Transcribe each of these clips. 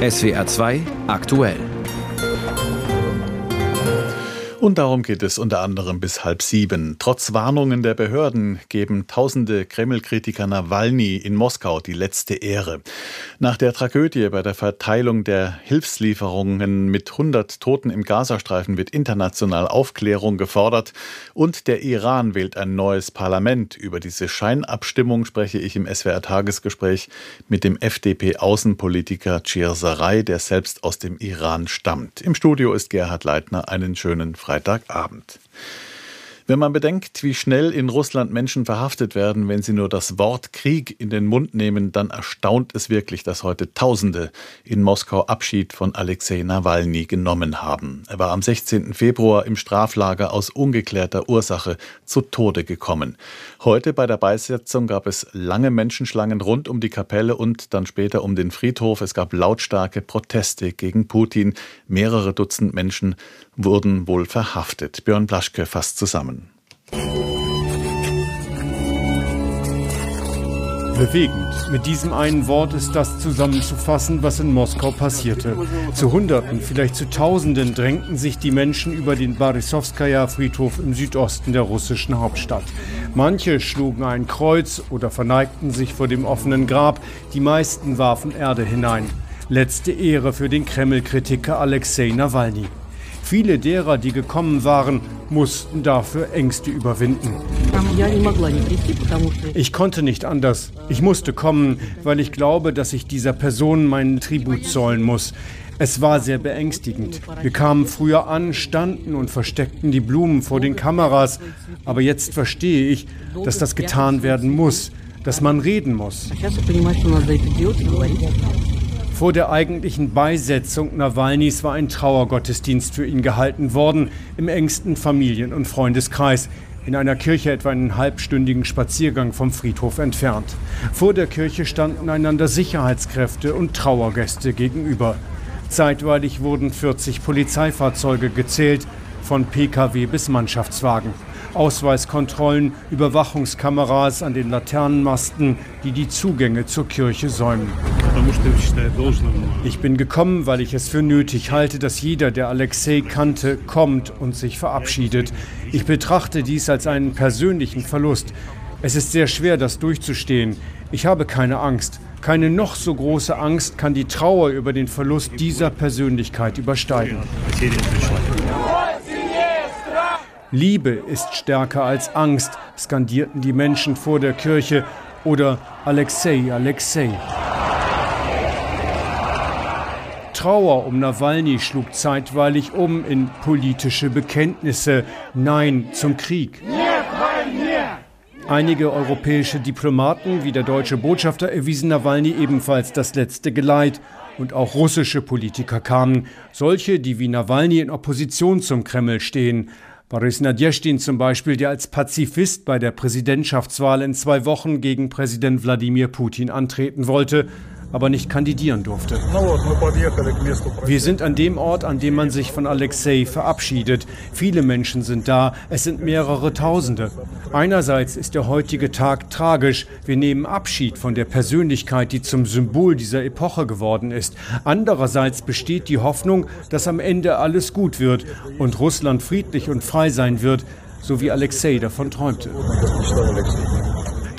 SWR 2 aktuell. Und darum geht es unter anderem bis halb sieben. Trotz Warnungen der Behörden geben tausende Kreml-Kritiker Nawalny in Moskau die letzte Ehre. Nach der Tragödie bei der Verteilung der Hilfslieferungen mit 100 Toten im Gazastreifen wird international Aufklärung gefordert und der Iran wählt ein neues Parlament. Über diese Scheinabstimmung spreche ich im SWR-Tagesgespräch mit dem FDP-Außenpolitiker Chirsaray, der selbst aus dem Iran stammt. Im Studio ist Gerhard Leitner. Einen schönen Freitag. Freitagabend. Wenn man bedenkt, wie schnell in Russland Menschen verhaftet werden, wenn sie nur das Wort Krieg in den Mund nehmen, dann erstaunt es wirklich, dass heute Tausende in Moskau Abschied von Alexei Nawalny genommen haben. Er war am 16. Februar im Straflager aus ungeklärter Ursache zu Tode gekommen. Heute bei der Beisetzung gab es lange Menschenschlangen rund um die Kapelle und dann später um den Friedhof. Es gab lautstarke Proteste gegen Putin. Mehrere Dutzend Menschen wurden wohl verhaftet. Björn Blaschke fasst zusammen. Bewegend. Mit diesem einen Wort ist das zusammenzufassen, was in Moskau passierte. Zu Hunderten, vielleicht zu Tausenden drängten sich die Menschen über den Barisowskaja Friedhof im Südosten der russischen Hauptstadt. Manche schlugen ein Kreuz oder verneigten sich vor dem offenen Grab, die meisten warfen Erde hinein. Letzte Ehre für den Kreml-Kritiker Alexei Nawalny. Viele derer, die gekommen waren, mussten dafür Ängste überwinden. Ich konnte nicht anders. Ich musste kommen, weil ich glaube, dass ich dieser Person meinen Tribut zollen muss. Es war sehr beängstigend. Wir kamen früher an, standen und versteckten die Blumen vor den Kameras. Aber jetzt verstehe ich, dass das getan werden muss, dass man reden muss. Vor der eigentlichen Beisetzung Nawalnys war ein Trauergottesdienst für ihn gehalten worden, im engsten Familien- und Freundeskreis, in einer Kirche etwa einen halbstündigen Spaziergang vom Friedhof entfernt. Vor der Kirche standen einander Sicherheitskräfte und Trauergäste gegenüber. Zeitweilig wurden 40 Polizeifahrzeuge gezählt, von Pkw bis Mannschaftswagen. Ausweiskontrollen, Überwachungskameras an den Laternenmasten, die die Zugänge zur Kirche säumen. Ich bin gekommen, weil ich es für nötig halte, dass jeder, der Alexei kannte, kommt und sich verabschiedet. Ich betrachte dies als einen persönlichen Verlust. Es ist sehr schwer, das durchzustehen. Ich habe keine Angst. Keine noch so große Angst kann die Trauer über den Verlust dieser Persönlichkeit übersteigen. Liebe ist stärker als Angst, skandierten die Menschen vor der Kirche oder Alexei, Alexei. Trauer um Nawalny schlug zeitweilig um in politische Bekenntnisse Nein zum Krieg. Einige europäische Diplomaten wie der deutsche Botschafter erwiesen Nawalny ebenfalls das letzte Geleit. Und auch russische Politiker kamen, solche, die wie Nawalny in Opposition zum Kreml stehen. Boris Nadjestin zum Beispiel, der als Pazifist bei der Präsidentschaftswahl in zwei Wochen gegen Präsident Wladimir Putin antreten wollte, aber nicht kandidieren durfte. Wir sind an dem Ort, an dem man sich von Alexei verabschiedet. Viele Menschen sind da, es sind mehrere Tausende. Einerseits ist der heutige Tag tragisch. Wir nehmen Abschied von der Persönlichkeit, die zum Symbol dieser Epoche geworden ist. Andererseits besteht die Hoffnung, dass am Ende alles gut wird und Russland friedlich und frei sein wird, so wie Alexei davon träumte.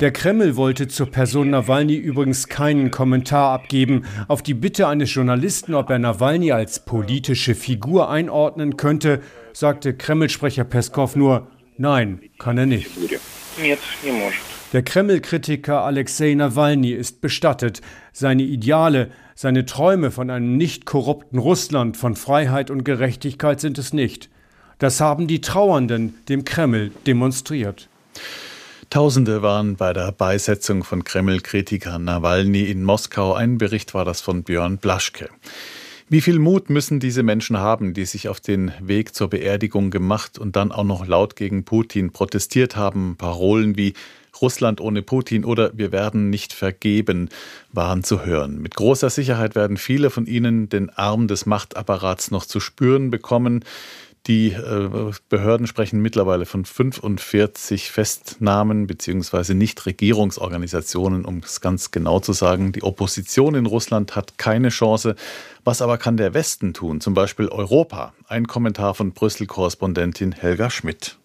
Der Kreml wollte zur Person Nawalny übrigens keinen Kommentar abgeben. Auf die Bitte eines Journalisten, ob er Nawalny als politische Figur einordnen könnte, sagte Kreml-Sprecher Peskov nur, nein, kann er nicht. Der Kreml-Kritiker Alexei Nawalny ist bestattet. Seine Ideale, seine Träume von einem nicht korrupten Russland, von Freiheit und Gerechtigkeit sind es nicht. Das haben die Trauernden dem Kreml demonstriert. Tausende waren bei der Beisetzung von Kreml-Kritiker Nawalny in Moskau. Ein Bericht war das von Björn Blaschke. Wie viel Mut müssen diese Menschen haben, die sich auf den Weg zur Beerdigung gemacht und dann auch noch laut gegen Putin protestiert haben? Parolen wie Russland ohne Putin oder wir werden nicht vergeben waren zu hören. Mit großer Sicherheit werden viele von ihnen den Arm des Machtapparats noch zu spüren bekommen. Die äh, Behörden sprechen mittlerweile von 45 Festnahmen beziehungsweise Nichtregierungsorganisationen, um es ganz genau zu sagen. Die Opposition in Russland hat keine Chance. Was aber kann der Westen tun, zum Beispiel Europa? Ein Kommentar von Brüssel-Korrespondentin Helga Schmidt.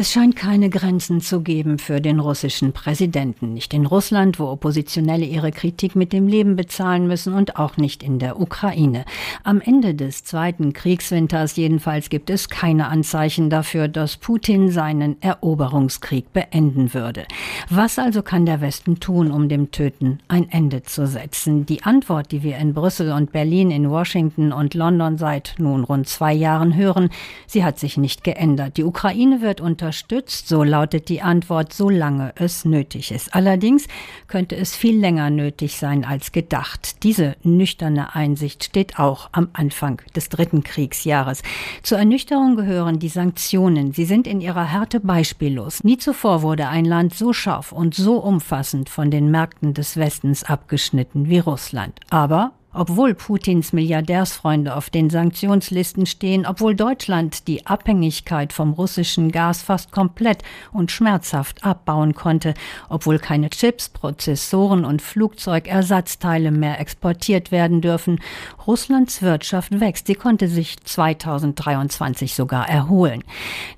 Es scheint keine Grenzen zu geben für den russischen Präsidenten. Nicht in Russland, wo Oppositionelle ihre Kritik mit dem Leben bezahlen müssen und auch nicht in der Ukraine. Am Ende des zweiten Kriegswinters jedenfalls gibt es keine Anzeichen dafür, dass Putin seinen Eroberungskrieg beenden würde. Was also kann der Westen tun, um dem Töten ein Ende zu setzen? Die Antwort, die wir in Brüssel und Berlin, in Washington und London seit nun rund zwei Jahren hören, sie hat sich nicht geändert. Die Ukraine wird unter unterstützt, so lautet die Antwort, solange es nötig ist. Allerdings könnte es viel länger nötig sein als gedacht. Diese nüchterne Einsicht steht auch am Anfang des dritten Kriegsjahres. Zur Ernüchterung gehören die Sanktionen. Sie sind in ihrer Härte beispiellos. Nie zuvor wurde ein Land so scharf und so umfassend von den Märkten des Westens abgeschnitten wie Russland. Aber obwohl Putins Milliardärsfreunde auf den Sanktionslisten stehen, obwohl Deutschland die Abhängigkeit vom russischen Gas fast komplett und schmerzhaft abbauen konnte, obwohl keine Chips, Prozessoren und Flugzeugersatzteile mehr exportiert werden dürfen, Russlands Wirtschaft wächst. Sie konnte sich 2023 sogar erholen.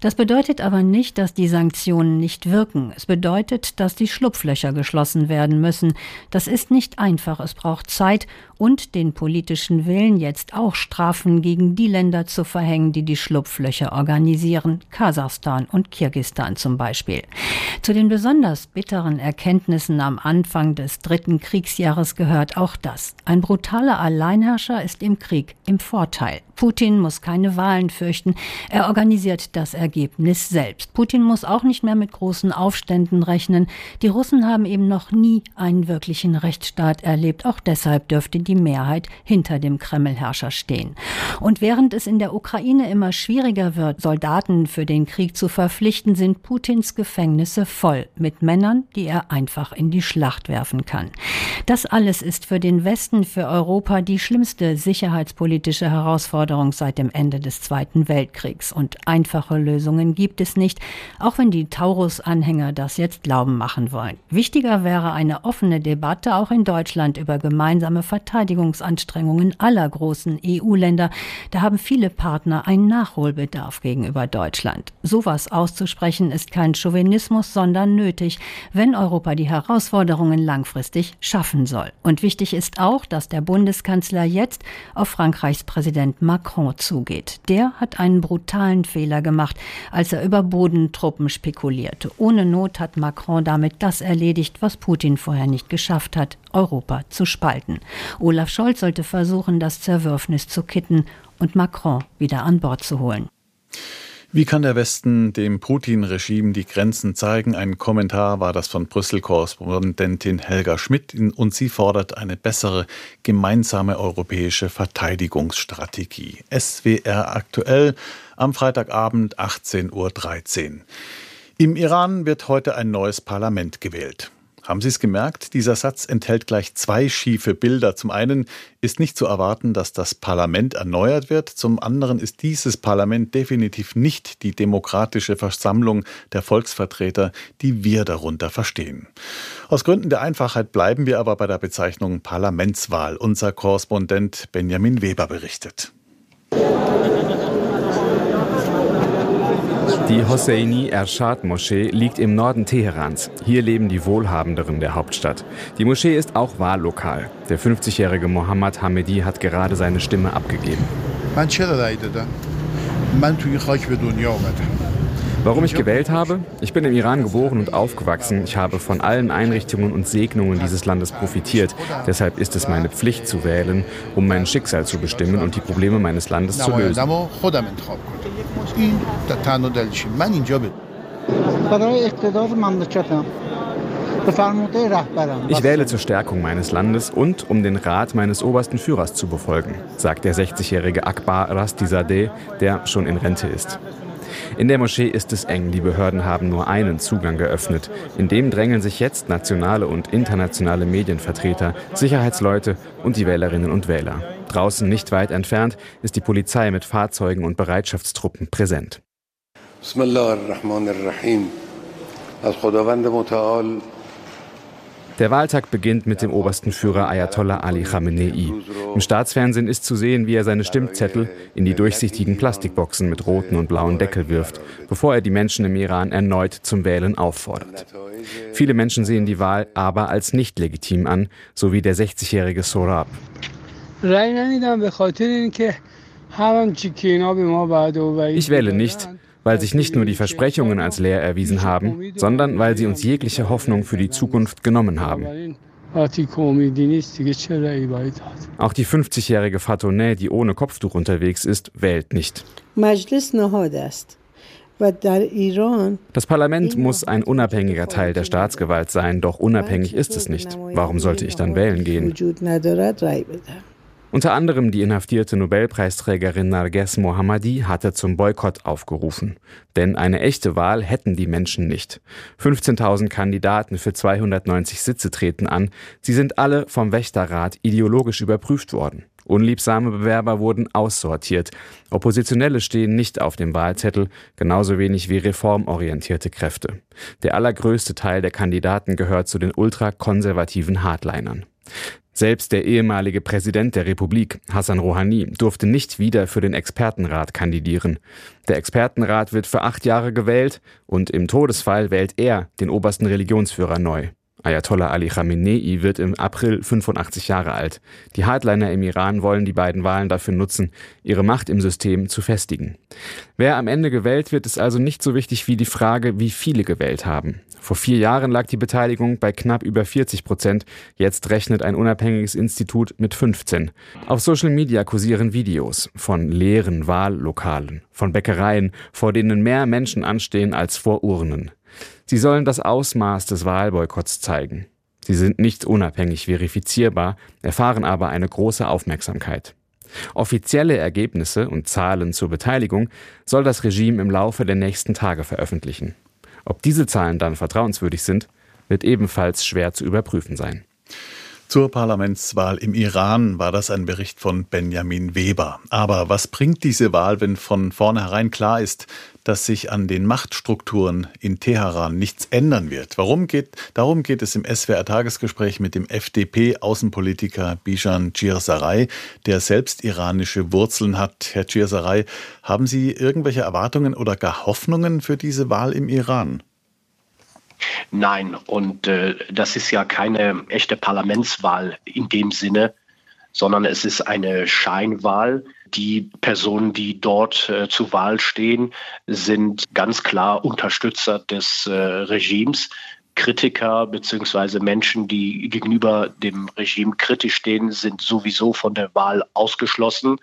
Das bedeutet aber nicht, dass die Sanktionen nicht wirken. Es bedeutet, dass die Schlupflöcher geschlossen werden müssen. Das ist nicht einfach. Es braucht Zeit und den politischen Willen, jetzt auch Strafen gegen die Länder zu verhängen, die die Schlupflöcher organisieren, Kasachstan und Kirgistan zum Beispiel. Zu den besonders bitteren Erkenntnissen am Anfang des dritten Kriegsjahres gehört auch das. Ein brutaler Alleinherrscher ist im Krieg im Vorteil. Putin muss keine Wahlen fürchten. Er organisiert das Ergebnis selbst. Putin muss auch nicht mehr mit großen Aufständen rechnen. Die Russen haben eben noch nie einen wirklichen Rechtsstaat erlebt. Auch deshalb dürfte die Mehrheit hinter dem Kremlherrscher stehen. Und während es in der Ukraine immer schwieriger wird, Soldaten für den Krieg zu verpflichten, sind Putins Gefängnisse voll mit Männern, die er einfach in die Schlacht werfen kann. Das alles ist für den Westen, für Europa die schlimmste sicherheitspolitische Herausforderung Herausforderung seit dem Ende des Zweiten Weltkriegs. Und einfache Lösungen gibt es nicht, auch wenn die Taurus-Anhänger das jetzt glauben machen wollen. Wichtiger wäre eine offene Debatte auch in Deutschland über gemeinsame Verteidigungsanstrengungen aller großen EU-Länder. Da haben viele Partner einen Nachholbedarf gegenüber Deutschland. Sowas auszusprechen ist kein Chauvinismus, sondern nötig, wenn Europa die Herausforderungen langfristig schaffen soll. Und wichtig ist auch, dass der Bundeskanzler jetzt auf Frankreichs Präsident Macron Macron zugeht. Der hat einen brutalen Fehler gemacht, als er über Bodentruppen spekulierte. Ohne Not hat Macron damit das erledigt, was Putin vorher nicht geschafft hat, Europa zu spalten. Olaf Scholz sollte versuchen, das Zerwürfnis zu kitten und Macron wieder an Bord zu holen. Wie kann der Westen dem Putin-Regime die Grenzen zeigen? Ein Kommentar war das von Brüssel-Korrespondentin Helga Schmidt und sie fordert eine bessere gemeinsame europäische Verteidigungsstrategie. SWR aktuell am Freitagabend 18.13 Uhr. Im Iran wird heute ein neues Parlament gewählt. Haben Sie es gemerkt? Dieser Satz enthält gleich zwei schiefe Bilder. Zum einen ist nicht zu erwarten, dass das Parlament erneuert wird. Zum anderen ist dieses Parlament definitiv nicht die demokratische Versammlung der Volksvertreter, die wir darunter verstehen. Aus Gründen der Einfachheit bleiben wir aber bei der Bezeichnung Parlamentswahl. Unser Korrespondent Benjamin Weber berichtet. Die Hosseini Ershad Moschee liegt im Norden Teherans. Hier leben die Wohlhabenderen der Hauptstadt. Die Moschee ist auch Wahllokal. Der 50-jährige Mohammad Hamedi hat gerade seine Stimme abgegeben. Warum ich gewählt habe? Ich bin im Iran geboren und aufgewachsen. Ich habe von allen Einrichtungen und Segnungen dieses Landes profitiert. Deshalb ist es meine Pflicht zu wählen, um mein Schicksal zu bestimmen und die Probleme meines Landes zu lösen. Ich wähle zur Stärkung meines Landes und um den Rat meines obersten Führers zu befolgen, sagt der 60-jährige Akbar Rastizadeh, der schon in Rente ist. In der Moschee ist es eng, die Behörden haben nur einen Zugang geöffnet. In dem drängeln sich jetzt nationale und internationale Medienvertreter, Sicherheitsleute und die Wählerinnen und Wähler. Draußen nicht weit entfernt ist die Polizei mit Fahrzeugen und Bereitschaftstruppen präsent. Bismillahirrahmanirrahim. Der Wahltag beginnt mit dem obersten Führer Ayatollah Ali Khamenei. Im Staatsfernsehen ist zu sehen, wie er seine Stimmzettel in die durchsichtigen Plastikboxen mit roten und blauen Deckel wirft, bevor er die Menschen im Iran erneut zum Wählen auffordert. Viele Menschen sehen die Wahl aber als nicht legitim an, so wie der 60-jährige Sorab. Ich wähle nicht, weil sich nicht nur die Versprechungen als leer erwiesen haben, sondern weil sie uns jegliche Hoffnung für die Zukunft genommen haben. Auch die 50-jährige Fatone, die ohne Kopftuch unterwegs ist, wählt nicht. Das Parlament muss ein unabhängiger Teil der Staatsgewalt sein, doch unabhängig ist es nicht. Warum sollte ich dann wählen gehen? Unter anderem die inhaftierte Nobelpreisträgerin Narges Mohammadi hatte zum Boykott aufgerufen. Denn eine echte Wahl hätten die Menschen nicht. 15.000 Kandidaten für 290 Sitze treten an. Sie sind alle vom Wächterrat ideologisch überprüft worden. Unliebsame Bewerber wurden aussortiert. Oppositionelle stehen nicht auf dem Wahlzettel, genauso wenig wie reformorientierte Kräfte. Der allergrößte Teil der Kandidaten gehört zu den ultrakonservativen Hardlinern. Selbst der ehemalige Präsident der Republik, Hassan Rouhani, durfte nicht wieder für den Expertenrat kandidieren. Der Expertenrat wird für acht Jahre gewählt und im Todesfall wählt er den obersten Religionsführer neu. Ayatollah Ali Khamenei wird im April 85 Jahre alt. Die Hardliner im Iran wollen die beiden Wahlen dafür nutzen, ihre Macht im System zu festigen. Wer am Ende gewählt wird, ist also nicht so wichtig wie die Frage, wie viele gewählt haben. Vor vier Jahren lag die Beteiligung bei knapp über 40 Prozent. Jetzt rechnet ein unabhängiges Institut mit 15. Auf Social Media kursieren Videos von leeren Wahllokalen, von Bäckereien, vor denen mehr Menschen anstehen als vor Urnen. Sie sollen das Ausmaß des Wahlboykotts zeigen. Sie sind nicht unabhängig verifizierbar, erfahren aber eine große Aufmerksamkeit. Offizielle Ergebnisse und Zahlen zur Beteiligung soll das Regime im Laufe der nächsten Tage veröffentlichen. Ob diese Zahlen dann vertrauenswürdig sind, wird ebenfalls schwer zu überprüfen sein. Zur Parlamentswahl im Iran war das ein Bericht von Benjamin Weber. Aber was bringt diese Wahl, wenn von vornherein klar ist, dass sich an den Machtstrukturen in Teheran nichts ändern wird. Warum geht, darum geht es im SWR-Tagesgespräch mit dem FDP-Außenpolitiker Bijan Chirsaray, der selbst iranische Wurzeln hat. Herr Chirsaray, haben Sie irgendwelche Erwartungen oder gar Hoffnungen für diese Wahl im Iran? Nein, und äh, das ist ja keine echte Parlamentswahl in dem Sinne, sondern es ist eine Scheinwahl. Die Personen, die dort äh, zur Wahl stehen, sind ganz klar Unterstützer des äh, Regimes. Kritiker beziehungsweise Menschen, die gegenüber dem Regime kritisch stehen, sind sowieso von der Wahl ausgeschlossen.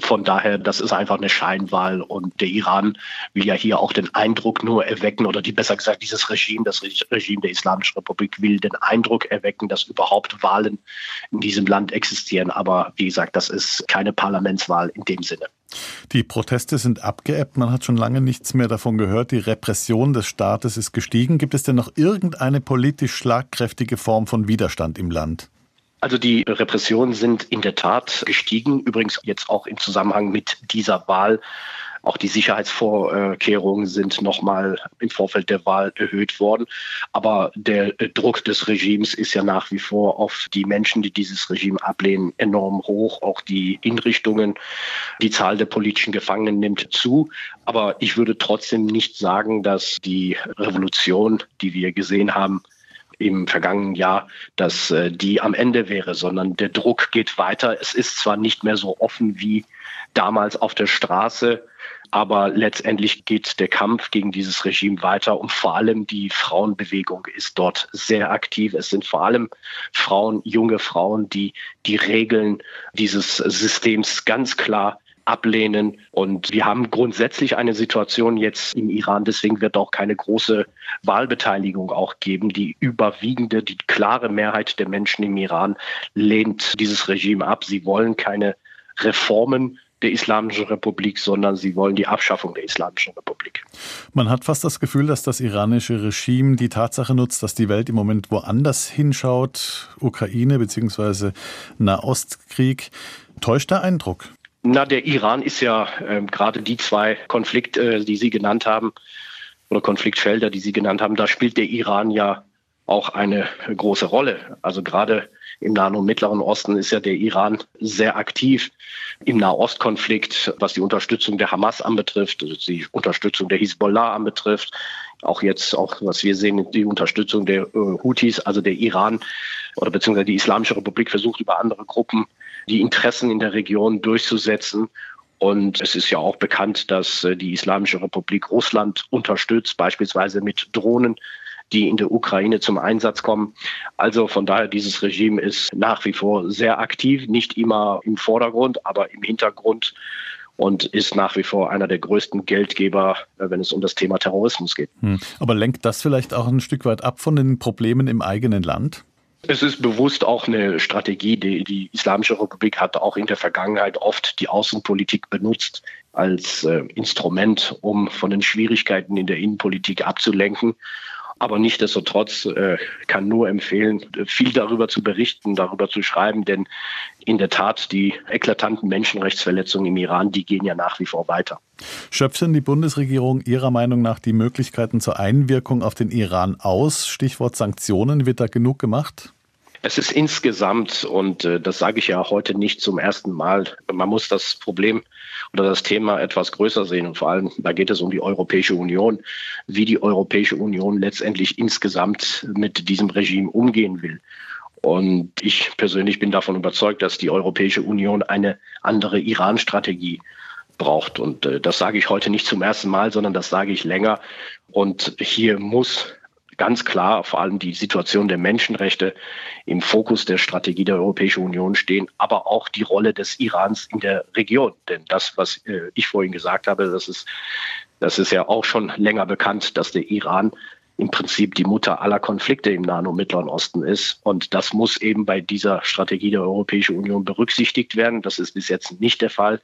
Von daher, das ist einfach eine Scheinwahl und der Iran will ja hier auch den Eindruck nur erwecken oder die besser gesagt dieses Regime, das Regime der Islamischen Republik will den Eindruck erwecken, dass überhaupt Wahlen in diesem Land existieren. Aber wie gesagt, das ist keine Parlamentswahl in dem Sinne. Die Proteste sind abgeebbt, man hat schon lange nichts mehr davon gehört. Die Repression des Staates ist gestiegen. Gibt es denn noch irgendeine politisch schlagkräftige Form von Widerstand im Land? Also die Repressionen sind in der Tat gestiegen, übrigens jetzt auch im Zusammenhang mit dieser Wahl. Auch die Sicherheitsvorkehrungen sind nochmal im Vorfeld der Wahl erhöht worden. Aber der Druck des Regimes ist ja nach wie vor auf die Menschen, die dieses Regime ablehnen, enorm hoch. Auch die Hinrichtungen, die Zahl der politischen Gefangenen nimmt zu. Aber ich würde trotzdem nicht sagen, dass die Revolution, die wir gesehen haben, im vergangenen Jahr, dass äh, die am Ende wäre, sondern der Druck geht weiter. Es ist zwar nicht mehr so offen wie damals auf der Straße, aber letztendlich geht der Kampf gegen dieses Regime weiter und vor allem die Frauenbewegung ist dort sehr aktiv. Es sind vor allem Frauen, junge Frauen, die die Regeln dieses Systems ganz klar ablehnen. Und wir haben grundsätzlich eine Situation jetzt im Iran, deswegen wird auch keine große Wahlbeteiligung auch geben. Die überwiegende, die klare Mehrheit der Menschen im Iran lehnt dieses Regime ab. Sie wollen keine Reformen der Islamischen Republik, sondern sie wollen die Abschaffung der Islamischen Republik. Man hat fast das Gefühl, dass das iranische Regime die Tatsache nutzt, dass die Welt im Moment woanders hinschaut, Ukraine bzw. Nahostkrieg. Täuscht der Eindruck? Na, der Iran ist ja äh, gerade die zwei Konflikte, äh, die Sie genannt haben, oder Konfliktfelder, die Sie genannt haben, da spielt der Iran ja auch eine große Rolle. Also gerade im Nahen und Mittleren Osten ist ja der Iran sehr aktiv im Nahostkonflikt, was die Unterstützung der Hamas anbetrifft, also die Unterstützung der Hisbollah anbetrifft, auch jetzt, auch was wir sehen, die Unterstützung der äh, Houthis, also der Iran oder beziehungsweise die Islamische Republik versucht über andere Gruppen die Interessen in der Region durchzusetzen. Und es ist ja auch bekannt, dass äh, die Islamische Republik Russland unterstützt, beispielsweise mit Drohnen, die in der Ukraine zum Einsatz kommen. Also von daher, dieses Regime ist nach wie vor sehr aktiv, nicht immer im Vordergrund, aber im Hintergrund und ist nach wie vor einer der größten Geldgeber, äh, wenn es um das Thema Terrorismus geht. Hm. Aber lenkt das vielleicht auch ein Stück weit ab von den Problemen im eigenen Land? Es ist bewusst auch eine Strategie, die die Islamische Republik hat auch in der Vergangenheit oft die Außenpolitik benutzt als äh, Instrument, um von den Schwierigkeiten in der Innenpolitik abzulenken. Aber nichtdestotrotz äh, kann nur empfehlen, viel darüber zu berichten, darüber zu schreiben, denn in der Tat die eklatanten Menschenrechtsverletzungen im Iran, die gehen ja nach wie vor weiter. Schöpft denn die Bundesregierung Ihrer Meinung nach die Möglichkeiten zur Einwirkung auf den Iran aus? Stichwort Sanktionen, wird da genug gemacht? Es ist insgesamt, und äh, das sage ich ja heute nicht zum ersten Mal, man muss das Problem oder das Thema etwas größer sehen. Und vor allem, da geht es um die Europäische Union, wie die Europäische Union letztendlich insgesamt mit diesem Regime umgehen will. Und ich persönlich bin davon überzeugt, dass die Europäische Union eine andere Iran-Strategie braucht. Und äh, das sage ich heute nicht zum ersten Mal, sondern das sage ich länger. Und hier muss ganz klar vor allem die Situation der Menschenrechte im Fokus der Strategie der Europäischen Union stehen, aber auch die Rolle des Irans in der Region. Denn das, was äh, ich vorhin gesagt habe, das ist, das ist ja auch schon länger bekannt, dass der Iran im Prinzip die Mutter aller Konflikte im Nahen und Mittleren Osten ist. Und das muss eben bei dieser Strategie der Europäischen Union berücksichtigt werden. Das ist bis jetzt nicht der Fall,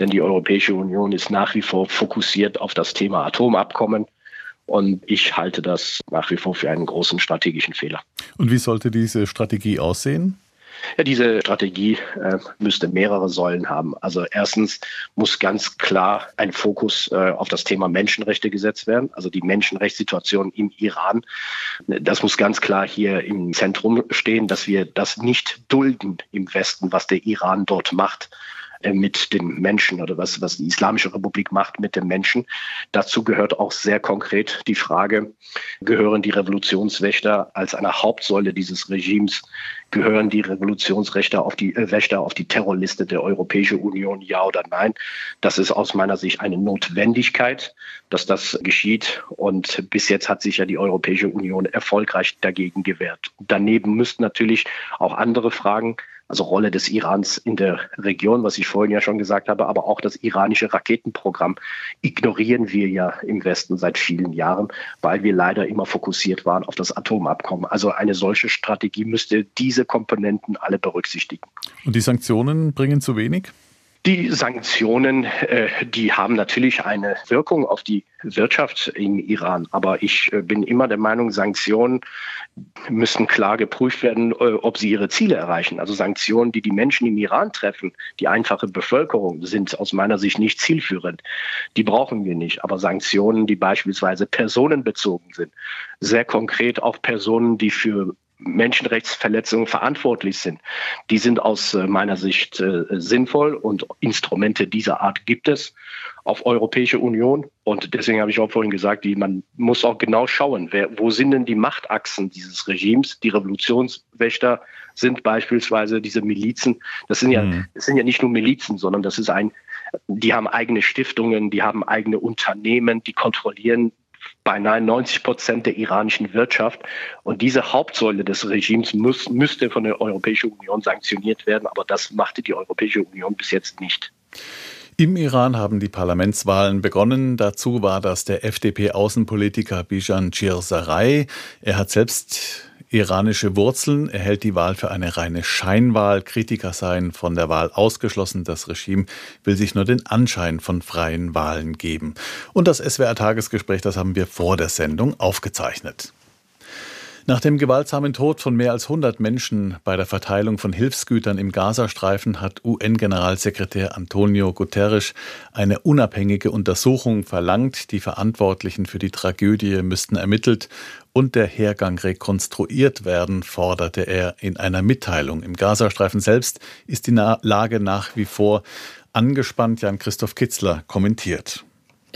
denn die Europäische Union ist nach wie vor fokussiert auf das Thema Atomabkommen. Und ich halte das nach wie vor für einen großen strategischen Fehler. Und wie sollte diese Strategie aussehen? Ja, diese Strategie äh, müsste mehrere Säulen haben. Also erstens muss ganz klar ein Fokus äh, auf das Thema Menschenrechte gesetzt werden, also die Menschenrechtssituation im Iran. Das muss ganz klar hier im Zentrum stehen, dass wir das nicht dulden im Westen, was der Iran dort macht. Äh, mit den Menschen oder was, was die Islamische Republik macht mit den Menschen. Dazu gehört auch sehr konkret die Frage, gehören die Revolutionswächter als eine Hauptsäule dieses Regimes, gehören die Revolutionsrechte auf die äh, Wächter auf die Terrorliste der Europäischen Union, ja oder nein? Das ist aus meiner Sicht eine Notwendigkeit, dass das geschieht. Und bis jetzt hat sich ja die Europäische Union erfolgreich dagegen gewehrt. Daneben müssten natürlich auch andere Fragen also Rolle des Irans in der Region, was ich vorhin ja schon gesagt habe, aber auch das iranische Raketenprogramm ignorieren wir ja im Westen seit vielen Jahren, weil wir leider immer fokussiert waren auf das Atomabkommen. Also eine solche Strategie müsste diese Komponenten alle berücksichtigen. Und die Sanktionen bringen zu wenig? Die Sanktionen, äh, die haben natürlich eine Wirkung auf die Wirtschaft im Iran. Aber ich äh, bin immer der Meinung, Sanktionen müssen klar geprüft werden, äh, ob sie ihre Ziele erreichen. Also Sanktionen, die die Menschen im Iran treffen, die einfache Bevölkerung, sind aus meiner Sicht nicht zielführend. Die brauchen wir nicht. Aber Sanktionen, die beispielsweise personenbezogen sind, sehr konkret auch Personen, die für Menschenrechtsverletzungen verantwortlich sind. Die sind aus äh, meiner Sicht äh, sinnvoll und Instrumente dieser Art gibt es auf Europäische Union. Und deswegen habe ich auch vorhin gesagt, die, man muss auch genau schauen, wer, wo sind denn die Machtachsen dieses Regimes? Die Revolutionswächter sind beispielsweise diese Milizen. Das sind ja, mhm. das sind ja nicht nur Milizen, sondern das ist ein, die haben eigene Stiftungen, die haben eigene Unternehmen, die kontrollieren beinahe 90 Prozent der iranischen Wirtschaft. Und diese Hauptsäule des Regimes muss, müsste von der Europäischen Union sanktioniert werden, aber das machte die Europäische Union bis jetzt nicht. Im Iran haben die Parlamentswahlen begonnen. Dazu war das der FDP-Außenpolitiker Bijan Chirsaray. Er hat selbst iranische Wurzeln. Er hält die Wahl für eine reine Scheinwahl. Kritiker seien von der Wahl ausgeschlossen. Das Regime will sich nur den Anschein von freien Wahlen geben. Und das SWR-Tagesgespräch, das haben wir vor der Sendung aufgezeichnet. Nach dem gewaltsamen Tod von mehr als 100 Menschen bei der Verteilung von Hilfsgütern im Gazastreifen hat UN-Generalsekretär Antonio Guterres eine unabhängige Untersuchung verlangt. Die Verantwortlichen für die Tragödie müssten ermittelt und der Hergang rekonstruiert werden, forderte er in einer Mitteilung. Im Gazastreifen selbst ist die Lage nach wie vor angespannt. Jan-Christoph Kitzler kommentiert.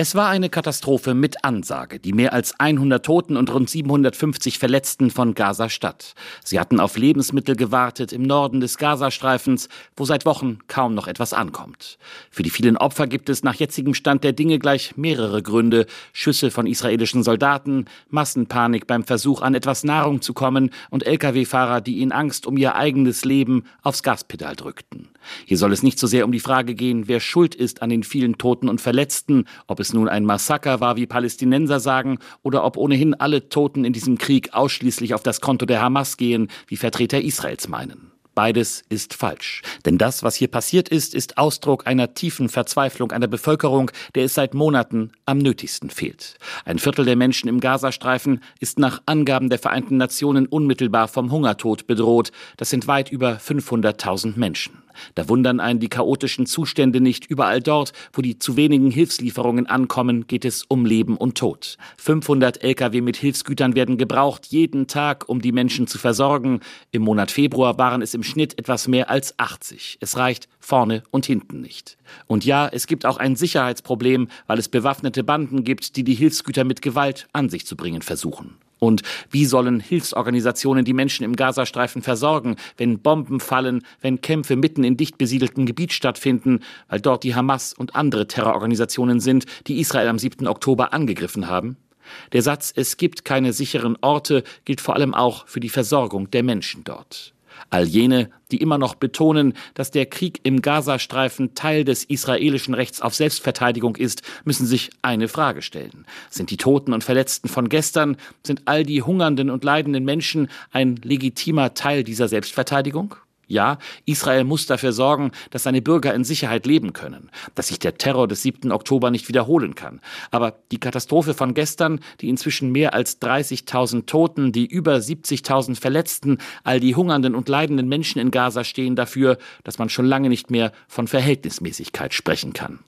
Es war eine Katastrophe mit Ansage, die mehr als 100 Toten und rund 750 Verletzten von Gaza-Stadt. Sie hatten auf Lebensmittel gewartet im Norden des Gazastreifens, wo seit Wochen kaum noch etwas ankommt. Für die vielen Opfer gibt es nach jetzigem Stand der Dinge gleich mehrere Gründe. Schüsse von israelischen Soldaten, Massenpanik beim Versuch an etwas Nahrung zu kommen und Lkw-Fahrer, die in Angst um ihr eigenes Leben aufs Gaspedal drückten. Hier soll es nicht so sehr um die Frage gehen, wer schuld ist an den vielen Toten und Verletzten, ob es nun ein Massaker war, wie Palästinenser sagen, oder ob ohnehin alle Toten in diesem Krieg ausschließlich auf das Konto der Hamas gehen, wie Vertreter Israels meinen. Beides ist falsch. Denn das, was hier passiert ist, ist Ausdruck einer tiefen Verzweiflung einer Bevölkerung, der es seit Monaten am nötigsten fehlt. Ein Viertel der Menschen im Gazastreifen ist nach Angaben der Vereinten Nationen unmittelbar vom Hungertod bedroht. Das sind weit über 500.000 Menschen. Da wundern einen die chaotischen Zustände nicht. Überall dort, wo die zu wenigen Hilfslieferungen ankommen, geht es um Leben und Tod. 500 Lkw mit Hilfsgütern werden gebraucht, jeden Tag, um die Menschen zu versorgen. Im Monat Februar waren es im Schnitt etwas mehr als 80. Es reicht vorne und hinten nicht. Und ja, es gibt auch ein Sicherheitsproblem, weil es bewaffnete Banden gibt, die die Hilfsgüter mit Gewalt an sich zu bringen versuchen. Und wie sollen Hilfsorganisationen die Menschen im Gazastreifen versorgen, wenn Bomben fallen, wenn Kämpfe mitten in dicht besiedeltem Gebiet stattfinden, weil dort die Hamas und andere Terrororganisationen sind, die Israel am 7. Oktober angegriffen haben? Der Satz, es gibt keine sicheren Orte, gilt vor allem auch für die Versorgung der Menschen dort. All jene, die immer noch betonen, dass der Krieg im Gazastreifen Teil des israelischen Rechts auf Selbstverteidigung ist, müssen sich eine Frage stellen. Sind die Toten und Verletzten von gestern, sind all die hungernden und leidenden Menschen ein legitimer Teil dieser Selbstverteidigung? Ja, Israel muss dafür sorgen, dass seine Bürger in Sicherheit leben können, dass sich der Terror des 7. Oktober nicht wiederholen kann. Aber die Katastrophe von gestern, die inzwischen mehr als 30.000 Toten, die über 70.000 Verletzten, all die hungernden und leidenden Menschen in Gaza stehen dafür, dass man schon lange nicht mehr von Verhältnismäßigkeit sprechen kann.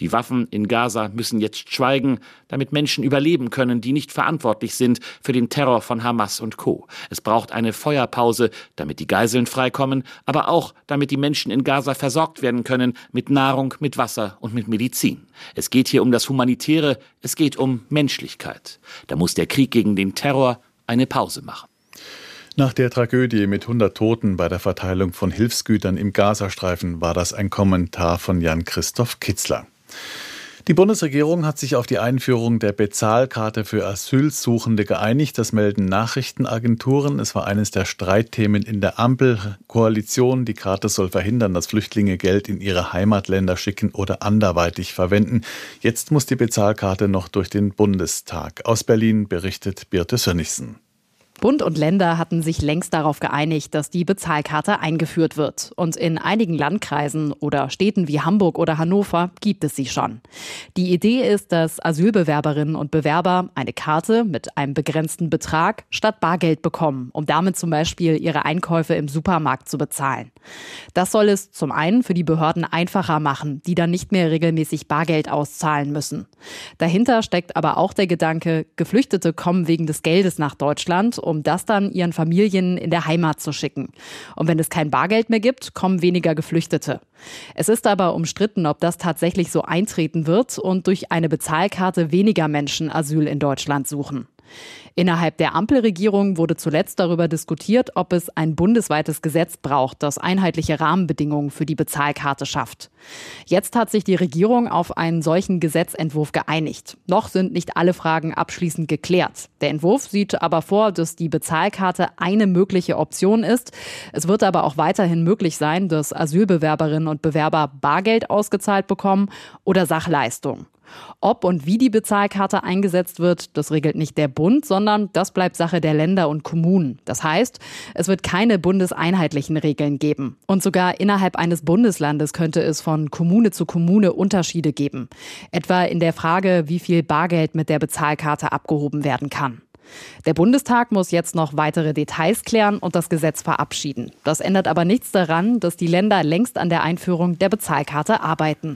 Die Waffen in Gaza müssen jetzt schweigen, damit Menschen überleben können, die nicht verantwortlich sind für den Terror von Hamas und Co. Es braucht eine Feuerpause, damit die Geiseln freikommen, aber auch damit die Menschen in Gaza versorgt werden können mit Nahrung, mit Wasser und mit Medizin. Es geht hier um das Humanitäre, es geht um Menschlichkeit. Da muss der Krieg gegen den Terror eine Pause machen. Nach der Tragödie mit 100 Toten bei der Verteilung von Hilfsgütern im Gazastreifen war das ein Kommentar von Jan-Christoph Kitzler. Die Bundesregierung hat sich auf die Einführung der Bezahlkarte für Asylsuchende geeinigt. Das melden Nachrichtenagenturen. Es war eines der Streitthemen in der Ampelkoalition. Die Karte soll verhindern, dass Flüchtlinge Geld in ihre Heimatländer schicken oder anderweitig verwenden. Jetzt muss die Bezahlkarte noch durch den Bundestag. Aus Berlin berichtet Birte Sönnigsen. Bund und Länder hatten sich längst darauf geeinigt, dass die Bezahlkarte eingeführt wird. Und in einigen Landkreisen oder Städten wie Hamburg oder Hannover gibt es sie schon. Die Idee ist, dass Asylbewerberinnen und Bewerber eine Karte mit einem begrenzten Betrag statt Bargeld bekommen, um damit zum Beispiel ihre Einkäufe im Supermarkt zu bezahlen. Das soll es zum einen für die Behörden einfacher machen, die dann nicht mehr regelmäßig Bargeld auszahlen müssen. Dahinter steckt aber auch der Gedanke, Geflüchtete kommen wegen des Geldes nach Deutschland um das dann ihren Familien in der Heimat zu schicken. Und wenn es kein Bargeld mehr gibt, kommen weniger Geflüchtete. Es ist aber umstritten, ob das tatsächlich so eintreten wird und durch eine Bezahlkarte weniger Menschen Asyl in Deutschland suchen. Innerhalb der Ampelregierung wurde zuletzt darüber diskutiert, ob es ein bundesweites Gesetz braucht, das einheitliche Rahmenbedingungen für die Bezahlkarte schafft. Jetzt hat sich die Regierung auf einen solchen Gesetzentwurf geeinigt. Noch sind nicht alle Fragen abschließend geklärt. Der Entwurf sieht aber vor, dass die Bezahlkarte eine mögliche Option ist. Es wird aber auch weiterhin möglich sein, dass Asylbewerberinnen und Bewerber Bargeld ausgezahlt bekommen oder Sachleistungen. Ob und wie die Bezahlkarte eingesetzt wird, das regelt nicht der Bund, sondern das bleibt Sache der Länder und Kommunen. Das heißt, es wird keine bundeseinheitlichen Regeln geben. Und sogar innerhalb eines Bundeslandes könnte es von Kommune zu Kommune Unterschiede geben. Etwa in der Frage, wie viel Bargeld mit der Bezahlkarte abgehoben werden kann. Der Bundestag muss jetzt noch weitere Details klären und das Gesetz verabschieden. Das ändert aber nichts daran, dass die Länder längst an der Einführung der Bezahlkarte arbeiten.